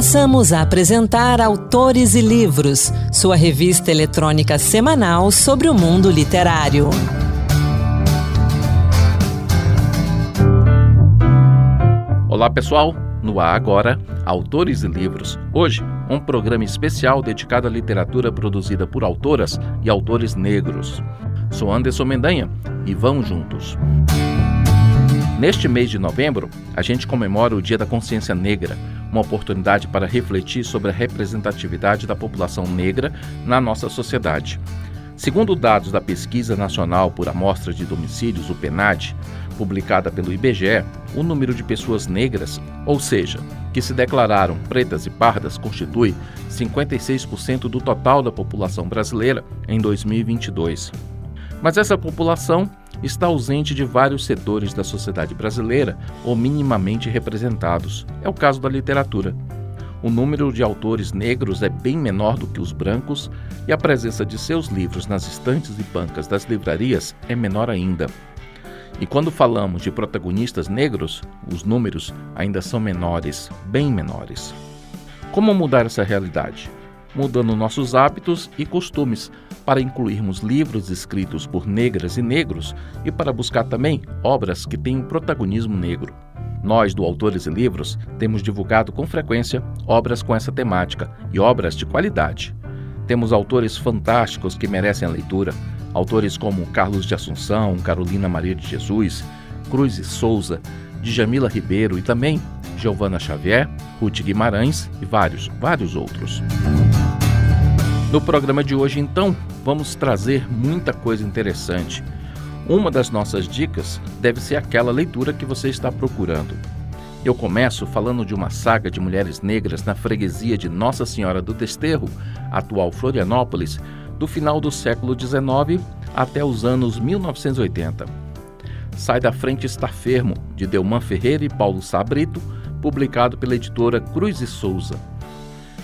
Passamos a apresentar Autores e Livros, sua revista eletrônica semanal sobre o mundo literário. Olá pessoal, no ar agora, Autores e Livros. Hoje, um programa especial dedicado à literatura produzida por autoras e autores negros. Sou Anderson Mendanha e vamos juntos. Neste mês de novembro, a gente comemora o Dia da Consciência Negra, uma oportunidade para refletir sobre a representatividade da população negra na nossa sociedade. Segundo dados da Pesquisa Nacional por Amostra de Domicílios, o PNAD, publicada pelo IBGE, o número de pessoas negras, ou seja, que se declararam pretas e pardas, constitui 56% do total da população brasileira em 2022. Mas essa população está ausente de vários setores da sociedade brasileira ou minimamente representados. É o caso da literatura. O número de autores negros é bem menor do que os brancos e a presença de seus livros nas estantes e bancas das livrarias é menor ainda. E quando falamos de protagonistas negros, os números ainda são menores, bem menores. Como mudar essa realidade? Mudando nossos hábitos e costumes para incluirmos livros escritos por negras e negros e para buscar também obras que tenham protagonismo negro. Nós, do Autores e Livros, temos divulgado com frequência obras com essa temática e obras de qualidade. Temos autores fantásticos que merecem a leitura, autores como Carlos de Assunção, Carolina Maria de Jesus, Cruz e Souza, Djamila Ribeiro e também Giovana Xavier, Ruth Guimarães e vários, vários outros. No programa de hoje, então, vamos trazer muita coisa interessante. Uma das nossas dicas deve ser aquela leitura que você está procurando. Eu começo falando de uma saga de mulheres negras na freguesia de Nossa Senhora do Desterro, atual Florianópolis, do final do século XIX até os anos 1980. Sai da Frente Está Fermo, de Delman Ferreira e Paulo Sabrito, publicado pela editora Cruz e Souza.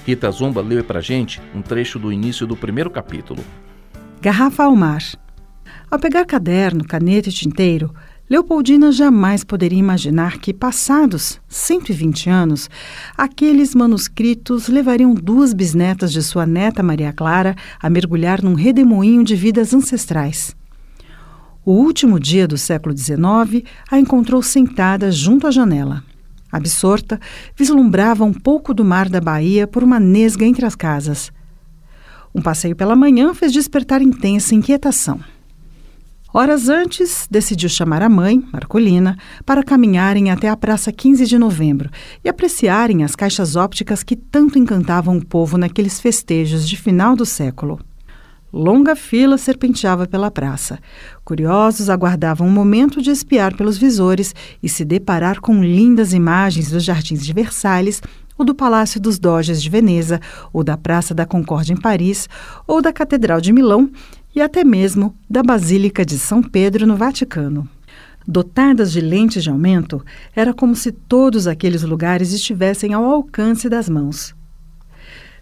Rita Zumba leu para gente um trecho do início do primeiro capítulo. Garrafa ao mar. Ao pegar caderno, caneta e tinteiro, Leopoldina jamais poderia imaginar que, passados 120 anos, aqueles manuscritos levariam duas bisnetas de sua neta Maria Clara a mergulhar num redemoinho de vidas ancestrais. O último dia do século XIX a encontrou sentada junto à janela. Absorta, vislumbrava um pouco do mar da Bahia por uma nesga entre as casas. Um passeio pela manhã fez despertar intensa inquietação. Horas antes, decidiu chamar a mãe, Marcolina, para caminharem até a Praça 15 de Novembro e apreciarem as caixas ópticas que tanto encantavam o povo naqueles festejos de final do século. Longa fila serpenteava pela praça. Curiosos aguardavam um momento de espiar pelos visores e se deparar com lindas imagens dos jardins de Versalhes ou do Palácio dos Doges de Veneza, ou da Praça da Concórdia em Paris, ou da Catedral de Milão, e até mesmo da Basílica de São Pedro no Vaticano. Dotadas de lentes de aumento, era como se todos aqueles lugares estivessem ao alcance das mãos.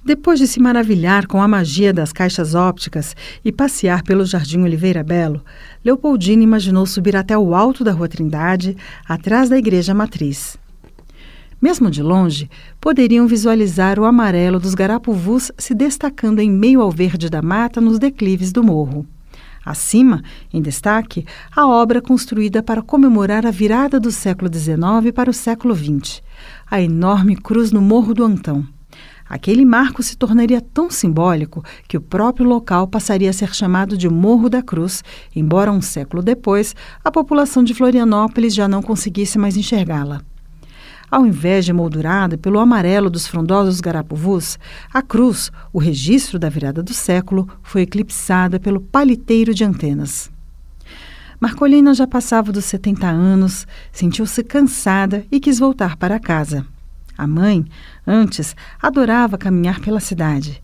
Depois de se maravilhar com a magia das caixas ópticas e passear pelo Jardim Oliveira Belo, Leopoldina imaginou subir até o alto da Rua Trindade, atrás da Igreja Matriz. Mesmo de longe, poderiam visualizar o amarelo dos garapuvus se destacando em meio ao verde da mata nos declives do morro. Acima, em destaque, a obra construída para comemorar a virada do século XIX para o século XX, a enorme cruz no Morro do Antão. Aquele marco se tornaria tão simbólico que o próprio local passaria a ser chamado de Morro da Cruz, embora um século depois a população de Florianópolis já não conseguisse mais enxergá-la. Ao invés de moldurada pelo amarelo dos frondosos garapuvus, a cruz, o registro da virada do século, foi eclipsada pelo paliteiro de antenas. Marcolina já passava dos 70 anos, sentiu-se cansada e quis voltar para casa. A mãe, antes, adorava caminhar pela cidade.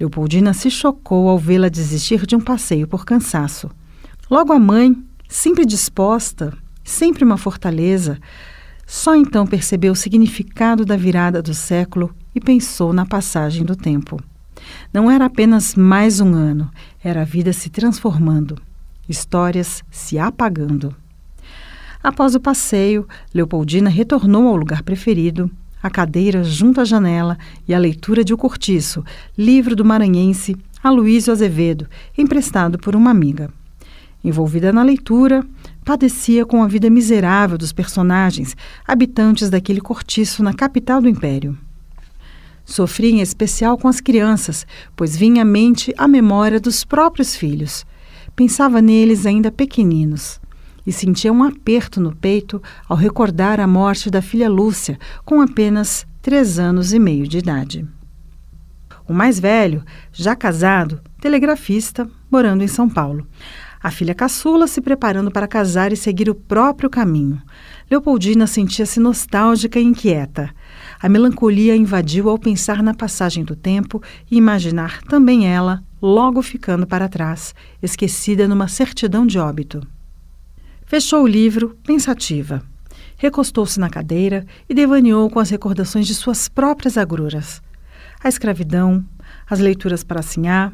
Leopoldina se chocou ao vê-la desistir de um passeio por cansaço. Logo a mãe, sempre disposta, sempre uma fortaleza, só então percebeu o significado da virada do século e pensou na passagem do tempo. Não era apenas mais um ano, era a vida se transformando, histórias se apagando. Após o passeio, Leopoldina retornou ao lugar preferido, a cadeira junto à janela e a leitura de O Cortiço, livro do maranhense Aloísio Azevedo, emprestado por uma amiga. Envolvida na leitura, padecia com a vida miserável dos personagens, habitantes daquele cortiço na capital do império. Sofria em especial com as crianças, pois vinha à mente a memória dos próprios filhos. Pensava neles ainda pequeninos e sentia um aperto no peito ao recordar a morte da filha Lúcia, com apenas três anos e meio de idade. O mais velho, já casado, telegrafista, morando em São Paulo. A filha caçula se preparando para casar e seguir o próprio caminho. Leopoldina sentia-se nostálgica e inquieta. A melancolia invadiu ao pensar na passagem do tempo e imaginar também ela logo ficando para trás, esquecida numa certidão de óbito. Fechou o livro, pensativa. Recostou-se na cadeira e devaneou com as recordações de suas próprias agruras. A escravidão, as leituras para Sinhá,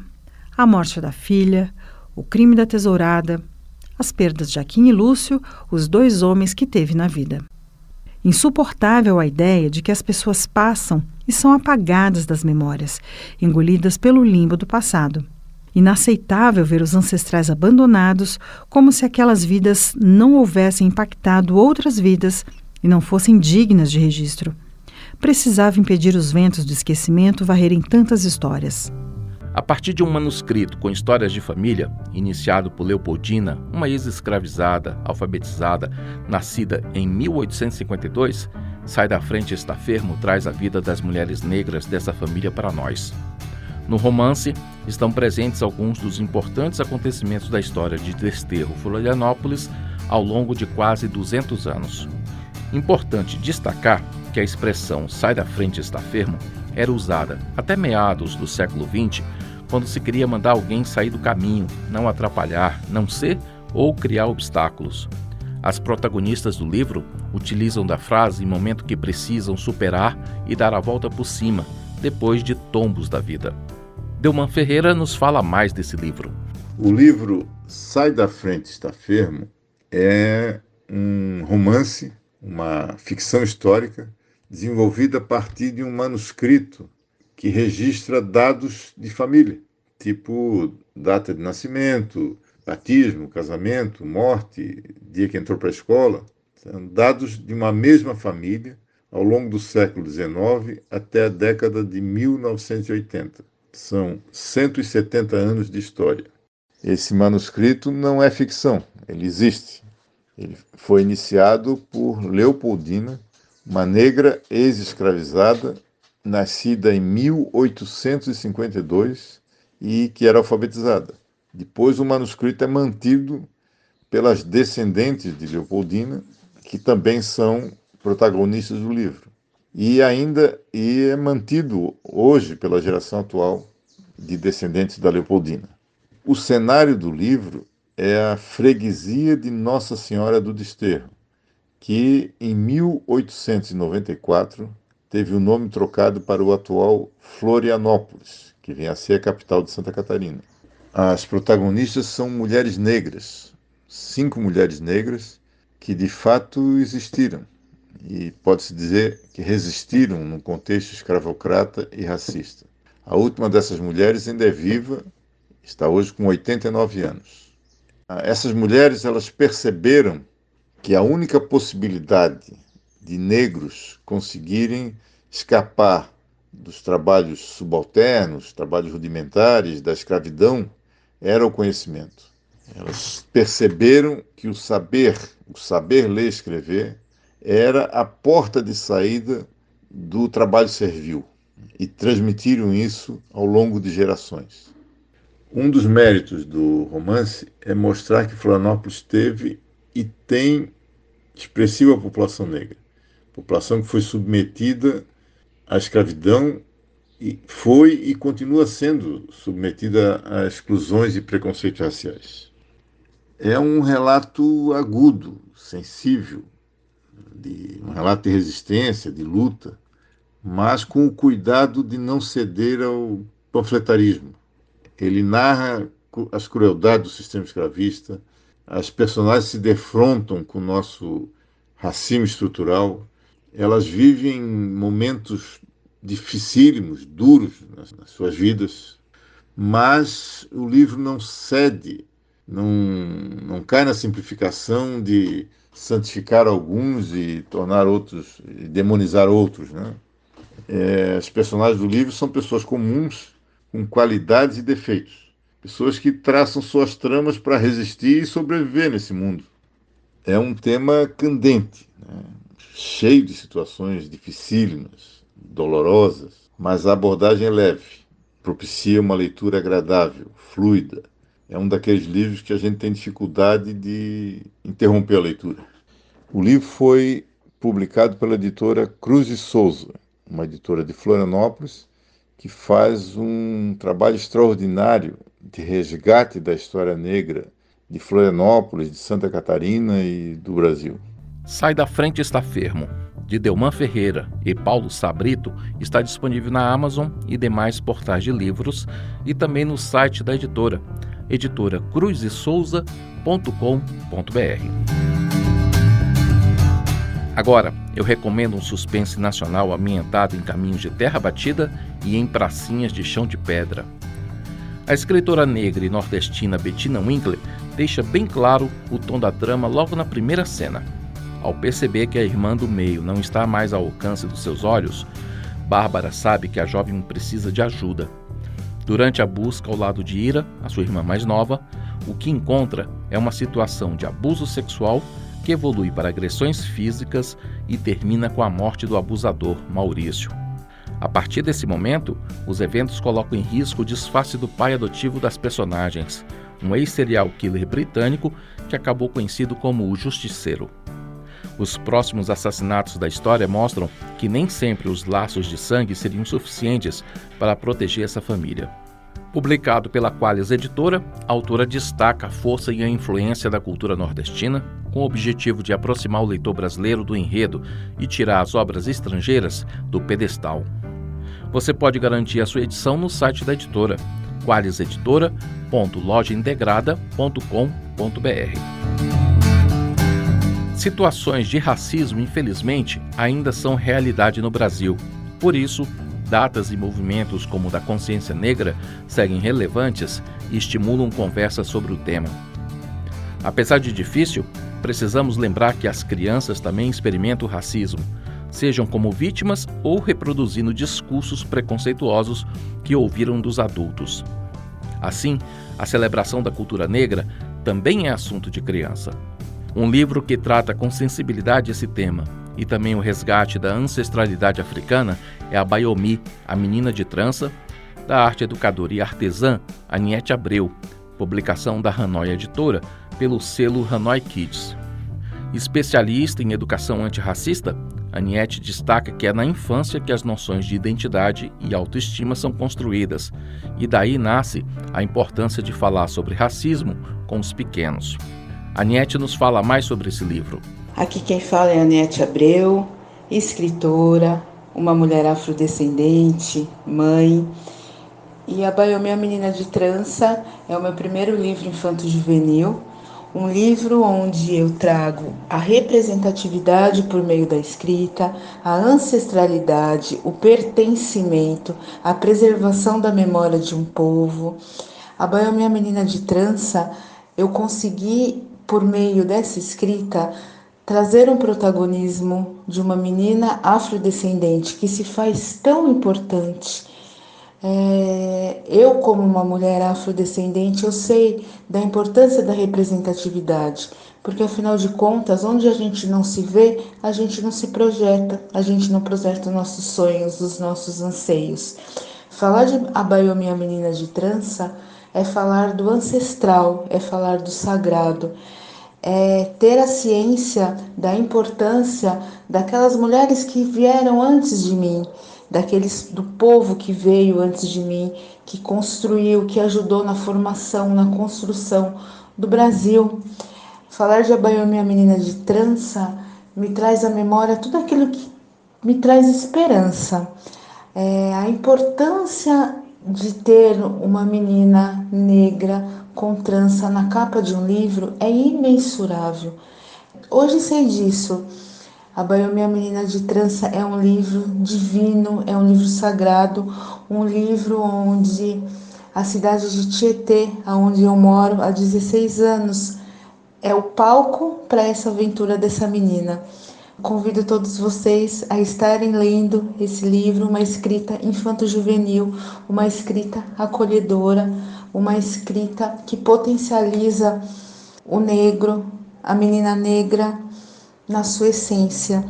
a morte da filha, o crime da tesourada, as perdas de Aquim e Lúcio, os dois homens que teve na vida. Insuportável a ideia de que as pessoas passam e são apagadas das memórias, engolidas pelo limbo do passado. Inaceitável ver os ancestrais abandonados, como se aquelas vidas não houvessem impactado outras vidas e não fossem dignas de registro. Precisava impedir os ventos do esquecimento varrerem tantas histórias. A partir de um manuscrito com histórias de família, iniciado por Leopoldina, uma ex-escravizada, alfabetizada, nascida em 1852, Sai da Frente Está Fermo traz a vida das mulheres negras dessa família para nós. No romance estão presentes alguns dos importantes acontecimentos da história de Desterro Florianópolis ao longo de quase 200 anos. Importante destacar que a expressão sai da frente está fermo era usada até meados do século XX, quando se queria mandar alguém sair do caminho, não atrapalhar, não ser ou criar obstáculos. As protagonistas do livro utilizam da frase em momento que precisam superar e dar a volta por cima, depois de tombos da vida. Delman Ferreira nos fala mais desse livro. O livro Sai da Frente Está Fermo é um romance, uma ficção histórica, desenvolvida a partir de um manuscrito que registra dados de família, tipo data de nascimento, batismo, casamento, morte, dia que entrou para a escola. São dados de uma mesma família ao longo do século XIX até a década de 1980. São 170 anos de história. Esse manuscrito não é ficção, ele existe. Ele foi iniciado por Leopoldina, uma negra ex-escravizada, nascida em 1852 e que era alfabetizada. Depois, o manuscrito é mantido pelas descendentes de Leopoldina, que também são protagonistas do livro e ainda e é mantido hoje pela geração atual de descendentes da Leopoldina. O cenário do livro é a freguesia de Nossa Senhora do Desterro, que em 1894 teve o nome trocado para o atual Florianópolis, que vem a ser a capital de Santa Catarina. As protagonistas são mulheres negras, cinco mulheres negras que de fato existiram e pode-se dizer que resistiram num contexto escravocrata e racista. A última dessas mulheres ainda é viva, está hoje com 89 anos. Ah, essas mulheres elas perceberam que a única possibilidade de negros conseguirem escapar dos trabalhos subalternos, trabalhos rudimentares, da escravidão, era o conhecimento. Elas perceberam que o saber, o saber ler e escrever, era a porta de saída do trabalho servil e transmitiram isso ao longo de gerações. Um dos méritos do romance é mostrar que Florianópolis teve e tem expressiva população negra, população que foi submetida à escravidão e foi e continua sendo submetida a exclusões e preconceitos raciais. É um relato agudo, sensível, de um relato de resistência, de luta, mas com o cuidado de não ceder ao panfletarismo. Ele narra as crueldades do sistema escravista, as personagens se defrontam com o nosso racismo estrutural Elas vivem momentos dificílimos, duros nas, nas suas vidas, mas o livro não cede, não, não cai na simplificação de santificar alguns e tornar outros, e demonizar outros. Né? É, personagens do livro são pessoas comuns, com qualidades e defeitos. Pessoas que traçam suas tramas para resistir e sobreviver nesse mundo. É um tema candente, né? cheio de situações dificílimas, dolorosas, mas a abordagem é leve, propicia uma leitura agradável, fluida. É um daqueles livros que a gente tem dificuldade de interromper a leitura. O livro foi publicado pela editora Cruz e Souza, uma editora de Florianópolis, que faz um trabalho extraordinário de resgate da história negra de Florianópolis, de Santa Catarina e do Brasil. Sai da frente está fermo, de Delman Ferreira e Paulo Sabrito, está disponível na Amazon e demais portais de livros e também no site da editora, editora cruzesouza.com.br. Agora, eu recomendo um suspense nacional ambientado em caminhos de terra batida e em pracinhas de chão de pedra. A escritora negra e nordestina Bettina Winkler deixa bem claro o tom da trama logo na primeira cena. Ao perceber que a irmã do meio não está mais ao alcance dos seus olhos, Bárbara sabe que a jovem precisa de ajuda. Durante a busca ao lado de Ira, a sua irmã mais nova, o que encontra é uma situação de abuso sexual que evolui para agressões físicas e termina com a morte do abusador Maurício. A partir desse momento, os eventos colocam em risco o disfarce do pai adotivo das personagens, um ex-serial killer britânico que acabou conhecido como o Justiceiro. Os próximos assassinatos da história mostram que nem sempre os laços de sangue seriam suficientes para proteger essa família. Publicado pela Qualis Editora, a autora destaca a força e a influência da cultura nordestina, com o objetivo de aproximar o leitor brasileiro do enredo e tirar as obras estrangeiras do pedestal. Você pode garantir a sua edição no site da editora, qualiseditora.lojaintegrada.com.br. Situações de racismo, infelizmente, ainda são realidade no Brasil. Por isso, datas e movimentos como o da consciência negra seguem relevantes e estimulam conversas sobre o tema. Apesar de difícil, precisamos lembrar que as crianças também experimentam racismo, sejam como vítimas ou reproduzindo discursos preconceituosos que ouviram dos adultos. Assim, a celebração da cultura negra também é assunto de criança. Um livro que trata com sensibilidade esse tema e também o resgate da ancestralidade africana é a Bayomi, a menina de trança, da arte educadora e artesã Aniette Abreu, publicação da Hanoi Editora, pelo selo Hanoi Kids. Especialista em educação antirracista, Aniette destaca que é na infância que as noções de identidade e autoestima são construídas, e daí nasce a importância de falar sobre racismo com os pequenos. Aniette nos fala mais sobre esse livro. Aqui quem fala é Aniette Abreu, escritora, uma mulher afrodescendente, mãe. E a Baiomé, a Menina de Trança, é o meu primeiro livro infanto-juvenil, um livro onde eu trago a representatividade por meio da escrita, a ancestralidade, o pertencimento, a preservação da memória de um povo. A Baiomé, a Menina de Trança, eu consegui, por meio dessa escrita, trazer um protagonismo de uma menina afrodescendente que se faz tão importante. É, eu, como uma mulher afrodescendente, eu sei da importância da representatividade, porque afinal de contas, onde a gente não se vê, a gente não se projeta, a gente não projeta os nossos sonhos, os nossos anseios. Falar de Abaiomi, a menina de trança, é falar do ancestral, é falar do sagrado, é, ter a ciência da importância daquelas mulheres que vieram antes de mim, daqueles do povo que veio antes de mim, que construiu, que ajudou na formação, na construção do Brasil. Falar de Abaiomi, a menina de trança, me traz à memória tudo aquilo que me traz esperança. É, a importância de ter uma menina negra com trança na capa de um livro é imensurável. Hoje sei disso. A Baiomi, a Menina de Trança é um livro divino, é um livro sagrado, um livro onde a cidade de Tietê, onde eu moro há 16 anos, é o palco para essa aventura dessa menina. Convido todos vocês a estarem lendo esse livro, uma escrita infanto-juvenil, uma escrita acolhedora, uma escrita que potencializa o negro, a menina negra na sua essência.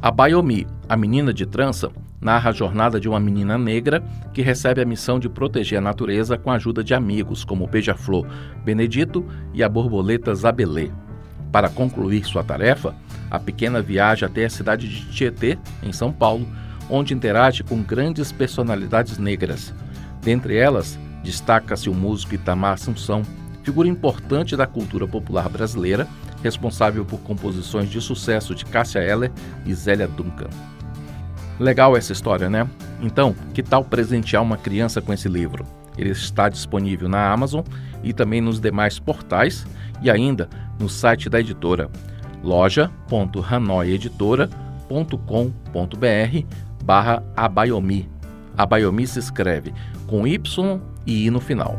A Bayomi, a menina de trança, narra a jornada de uma menina negra que recebe a missão de proteger a natureza com a ajuda de amigos como o beija-flor Benedito e a borboleta Zabelê. Para concluir sua tarefa, a pequena viaja até a cidade de Tietê, em São Paulo, onde interage com grandes personalidades negras. Dentre elas, destaca-se o músico Itamar Assunção, figura importante da cultura popular brasileira, responsável por composições de sucesso de Cássia Eller e Zélia Duncan. Legal essa história, né? Então, que tal presentear uma criança com esse livro? Ele está disponível na Amazon e também nos demais portais e ainda no site da editora loja.hanoieditora.com.br barra Abayomi. Abayomi se escreve com Y e I no final.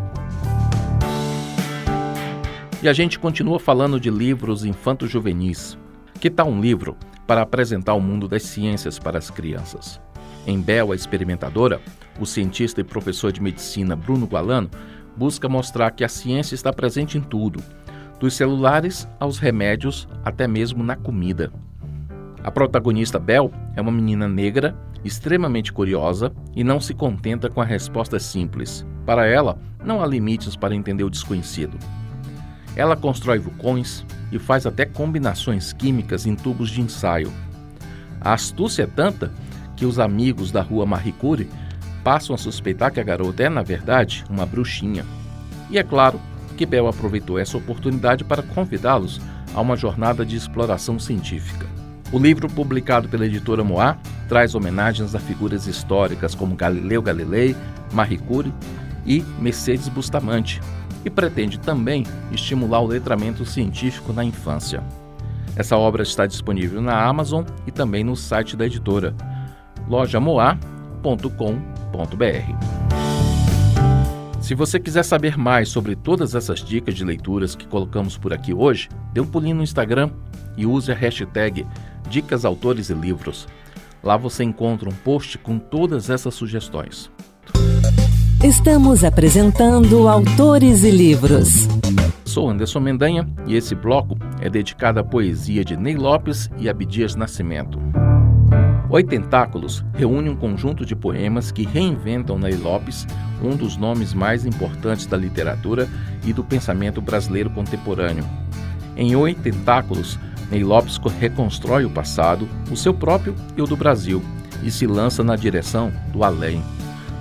E a gente continua falando de livros infanto-juvenis. Que tal um livro para apresentar o mundo das ciências para as crianças? Em Bel, a experimentadora, o cientista e professor de medicina Bruno Gualano busca mostrar que a ciência está presente em tudo, dos celulares aos remédios, até mesmo na comida. A protagonista Bel é uma menina negra, extremamente curiosa e não se contenta com a resposta simples. Para ela, não há limites para entender o desconhecido. Ela constrói vulcões e faz até combinações químicas em tubos de ensaio. A astúcia é tanta que os amigos da rua Marie Curie passam a suspeitar que a garota é, na verdade, uma bruxinha. E é claro que Bell aproveitou essa oportunidade para convidá-los a uma jornada de exploração científica. O livro, publicado pela editora Moá, traz homenagens a figuras históricas como Galileu Galilei, Marie Curie e Mercedes Bustamante, e pretende também estimular o letramento científico na infância. Essa obra está disponível na Amazon e também no site da editora lojamoá.com.br. Se você quiser saber mais sobre todas essas dicas de leituras que colocamos por aqui hoje, dê um pulinho no Instagram e use a hashtag Dicas Autores e Livros. Lá você encontra um post com todas essas sugestões. Estamos apresentando Autores e Livros. Sou Anderson Mendanha e esse bloco é dedicado à poesia de Ney Lopes e Abdias Nascimento. Oitentáculos reúne um conjunto de poemas que reinventam Ney Lopes, um dos nomes mais importantes da literatura e do pensamento brasileiro contemporâneo. Em Oitentáculos, Ney Lopes reconstrói o passado, o seu próprio e o do Brasil, e se lança na direção do além.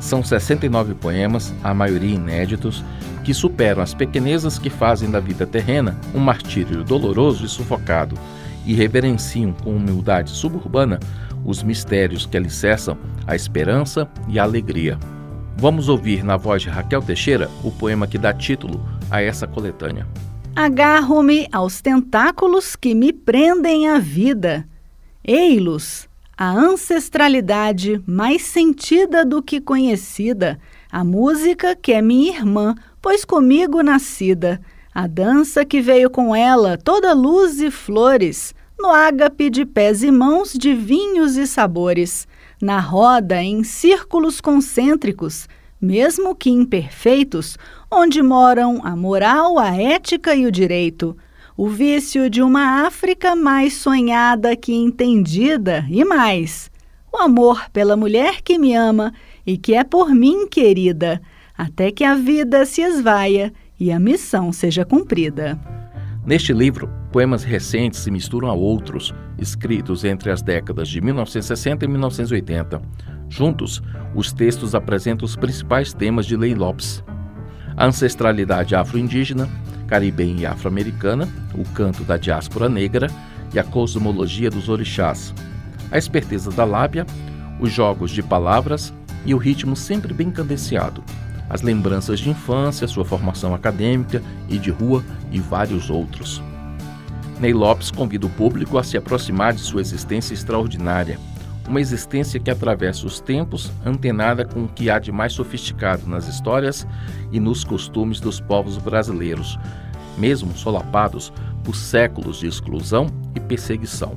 São 69 poemas, a maioria inéditos, que superam as pequenezas que fazem da vida terrena um martírio doloroso e sufocado, e reverenciam com humildade suburbana os mistérios que alicerçam a esperança e a alegria. Vamos ouvir na voz de Raquel Teixeira o poema que dá título a essa coletânea. Agarro-me aos tentáculos que me prendem à vida. Ei-los, a ancestralidade mais sentida do que conhecida, a música que é minha irmã, pois comigo nascida, a dança que veio com ela, toda luz e flores, no ágape de pés e mãos de vinhos e sabores, na roda em círculos concêntricos, mesmo que imperfeitos, onde moram a moral, a ética e o direito, o vício de uma África mais sonhada que entendida e mais, o amor pela mulher que me ama e que é por mim querida, até que a vida se esvaia e a missão seja cumprida. Neste livro, poemas recentes se misturam a outros, escritos entre as décadas de 1960 e 1980. Juntos, os textos apresentam os principais temas de Lei Lopes: a ancestralidade afro-indígena, caribenha e afro-americana, o canto da diáspora negra e a cosmologia dos orixás, a esperteza da lábia, os jogos de palavras e o ritmo sempre bem cadenciado as lembranças de infância, sua formação acadêmica e de rua e vários outros. Ney Lopes convida o público a se aproximar de sua existência extraordinária, uma existência que atravessa os tempos, antenada com o que há de mais sofisticado nas histórias e nos costumes dos povos brasileiros, mesmo solapados por séculos de exclusão e perseguição.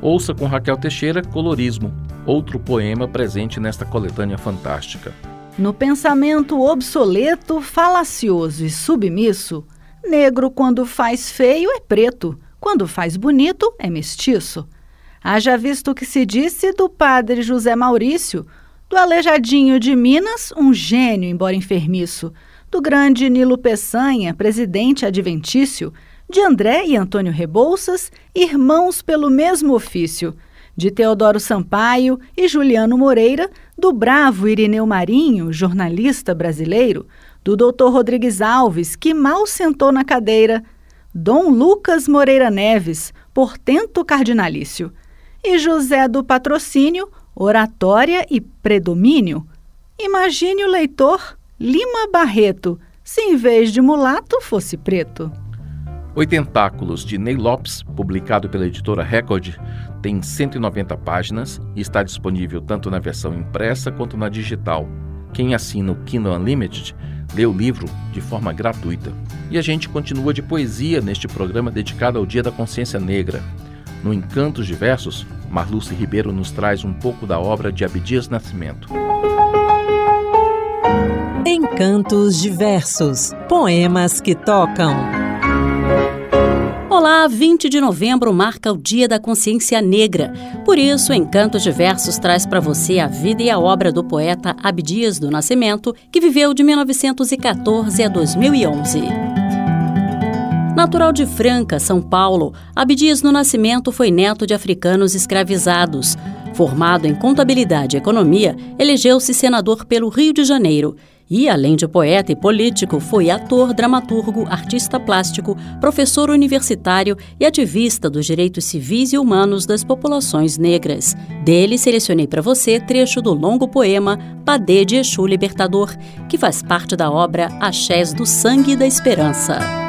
Ouça com Raquel Teixeira Colorismo, outro poema presente nesta coletânea fantástica. No pensamento obsoleto, falacioso e submisso, negro quando faz feio é preto, quando faz bonito é mestiço. Haja visto o que se disse do padre José Maurício, do aleijadinho de Minas, um gênio, embora enfermiço, do grande Nilo Peçanha, presidente adventício, de André e Antônio Rebouças, irmãos pelo mesmo ofício, de Teodoro Sampaio e Juliano Moreira, do bravo Irineu Marinho, jornalista brasileiro, do doutor Rodrigues Alves, que mal sentou na cadeira, Dom Lucas Moreira Neves, portento cardinalício, e José do Patrocínio, oratória e predomínio. Imagine o leitor Lima Barreto, se em vez de mulato fosse preto. Oitentáculos de Ney Lopes, publicado pela editora Record, tem 190 páginas e está disponível tanto na versão impressa quanto na digital. Quem assina o Kindle Unlimited lê o livro de forma gratuita. E a gente continua de poesia neste programa dedicado ao Dia da Consciência Negra. No Encantos Diversos, Marluce Ribeiro nos traz um pouco da obra de Abdias Nascimento. Encantos Diversos Poemas que tocam. Olá, 20 de novembro marca o Dia da Consciência Negra. Por isso, Encantos Diversos traz para você a vida e a obra do poeta Abdias do Nascimento, que viveu de 1914 a 2011. Natural de Franca, São Paulo, Abdias no Nascimento foi neto de africanos escravizados. Formado em contabilidade e economia, elegeu-se senador pelo Rio de Janeiro. E, além de poeta e político, foi ator, dramaturgo, artista plástico, professor universitário e ativista dos direitos civis e humanos das populações negras. Dele, selecionei para você trecho do longo poema Padê de Exu Libertador, que faz parte da obra Axés do Sangue e da Esperança.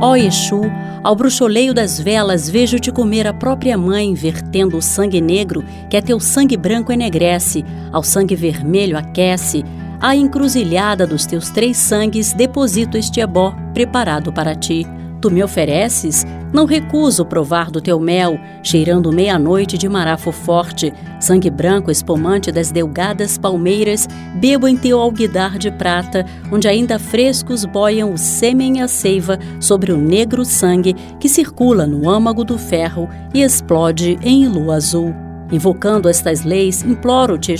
Ó Exu, ao bruxoleio das velas vejo-te comer a própria mãe, vertendo o sangue negro, que a teu sangue branco enegrece, ao sangue vermelho aquece. A encruzilhada dos teus três sangues deposito este ebó preparado para ti. Tu me ofereces? Não recuso provar do teu mel, cheirando meia-noite de marafo forte, sangue branco espumante das delgadas palmeiras, bebo em teu alguidar de prata, onde ainda frescos boiam o sêmen e a seiva sobre o negro sangue que circula no âmago do ferro e explode em lua azul. Invocando estas leis, imploro-te,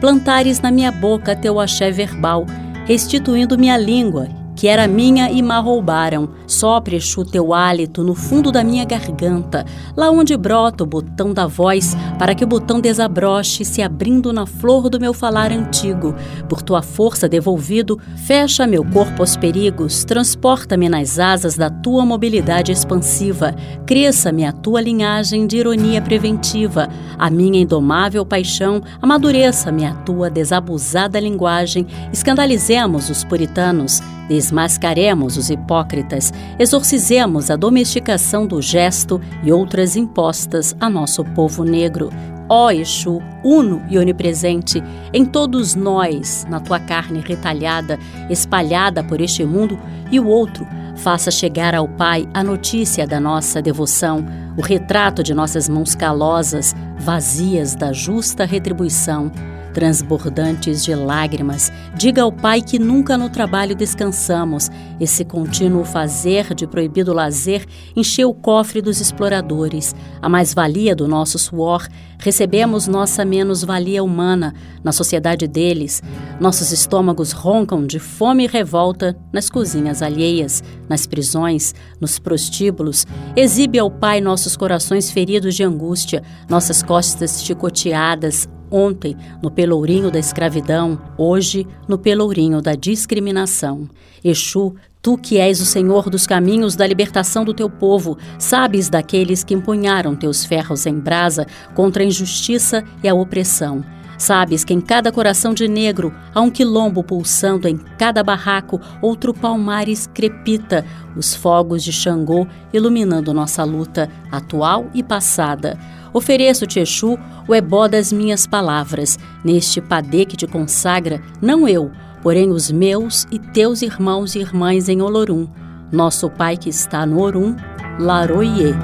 plantares na minha boca teu axé verbal, restituindo minha língua que era minha e me roubaram. Sopre, Exu, teu hálito no fundo da minha garganta, lá onde brota o botão da voz, para que o botão desabroche, se abrindo na flor do meu falar antigo. Por tua força devolvido, fecha meu corpo aos perigos, transporta-me nas asas da tua mobilidade expansiva, cresça-me a tua linhagem de ironia preventiva, a minha indomável paixão, amadureça-me a tua desabusada linguagem, escandalizemos os puritanos, Desmascaremos os hipócritas, exorcizemos a domesticação do gesto e outras impostas a nosso povo negro. Ó Exu, uno e onipresente, em todos nós, na tua carne retalhada, espalhada por este mundo e o outro, faça chegar ao Pai a notícia da nossa devoção, o retrato de nossas mãos calosas, vazias da justa retribuição transbordantes de lágrimas, diga ao Pai que nunca no trabalho descansamos. Esse contínuo fazer de proibido lazer encheu o cofre dos exploradores. A mais-valia do nosso suor, recebemos nossa menos-valia humana na sociedade deles. Nossos estômagos roncam de fome e revolta nas cozinhas alheias, nas prisões, nos prostíbulos. Exibe ao Pai nossos corações feridos de angústia, nossas costas chicoteadas, ontem no pelourinho da escravidão, hoje no pelourinho da discriminação. Exu, tu que és o Senhor dos caminhos da libertação do teu povo, sabes daqueles que empunharam teus ferros em brasa contra a injustiça e a opressão. Sabes que em cada coração de negro há um quilombo pulsando em cada barraco, outro palmares crepita, os fogos de Xangô iluminando nossa luta, atual e passada. Ofereço-te, Exu, o ebó das minhas palavras, neste padê que te consagra, não eu, porém os meus e teus irmãos e irmãs em Olorum, nosso pai que está no Orum, Laroie.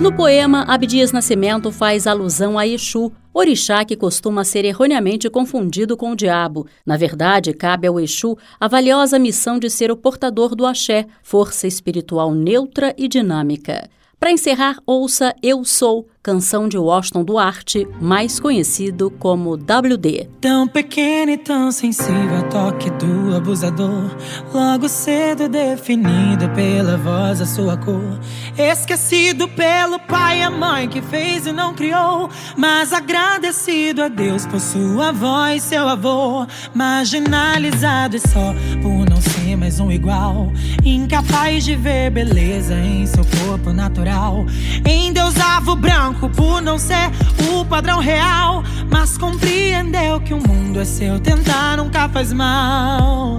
No poema, Abdias Nascimento faz alusão a Exu, orixá que costuma ser erroneamente confundido com o diabo. Na verdade, cabe ao Exu a valiosa missão de ser o portador do axé, força espiritual neutra e dinâmica. Para encerrar, ouça Eu Sou, canção de Washington Duarte, mais conhecido como WD. Tão pequeno e tão sensível toque do abusador, logo cedo definido pela voz a sua cor, esquecido pelo pai e a mãe que fez e não criou, mas agradecido a Deus por sua voz, seu avô, marginalizado e só por não ser mais um igual, incapaz de ver beleza em seu corpo natural, endeusava o branco branco por não ser o padrão real. Mas compreendeu que o mundo é seu, tentar nunca faz mal.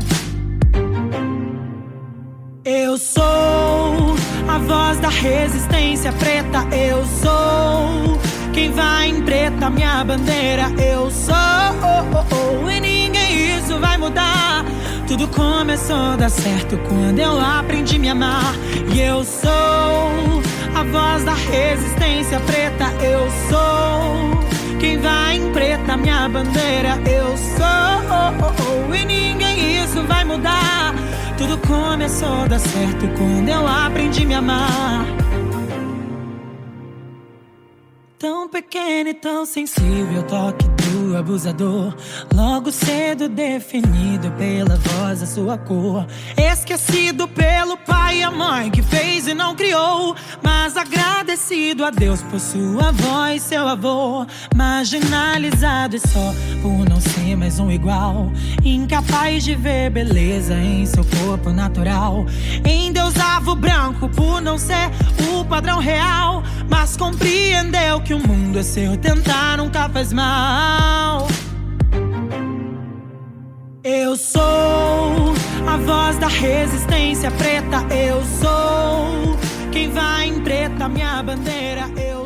Eu sou a voz da resistência preta. Eu sou quem vai em preta, minha bandeira. Eu sou, e ninguém isso vai mudar. Tudo começou a dar certo quando eu aprendi a me amar. E eu sou a voz da resistência preta. Eu sou quem vai em preta, minha bandeira. Eu sou, e ninguém isso vai mudar. Tudo começou a dar certo quando eu aprendi a me amar. Tão pequeno e tão sensível, toque do abusador. Logo cedo definido pela voz a sua cor. Esquecido pelo pai e a mãe que fez e não criou. Mas agradecido a Deus por sua voz, seu avô. Marginalizado e só por não ser mais um igual. Incapaz de ver beleza em seu corpo natural. Endeusava o branco por não ser o padrão real. Mas compreendeu que o mundo é seu, tentar nunca faz mal. Eu sou a voz da resistência preta. Eu sou quem vai em preta, minha bandeira. Eu.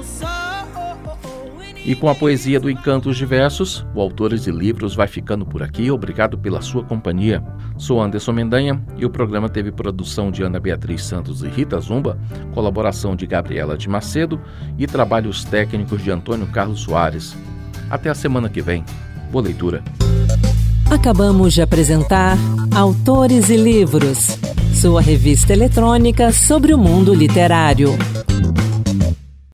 E com a poesia do Encantos Diversos, o Autores e Livros vai ficando por aqui. Obrigado pela sua companhia. Sou Anderson Mendanha e o programa teve produção de Ana Beatriz Santos e Rita Zumba, colaboração de Gabriela de Macedo e trabalhos técnicos de Antônio Carlos Soares. Até a semana que vem. Boa leitura. Acabamos de apresentar Autores e Livros, sua revista eletrônica sobre o mundo literário.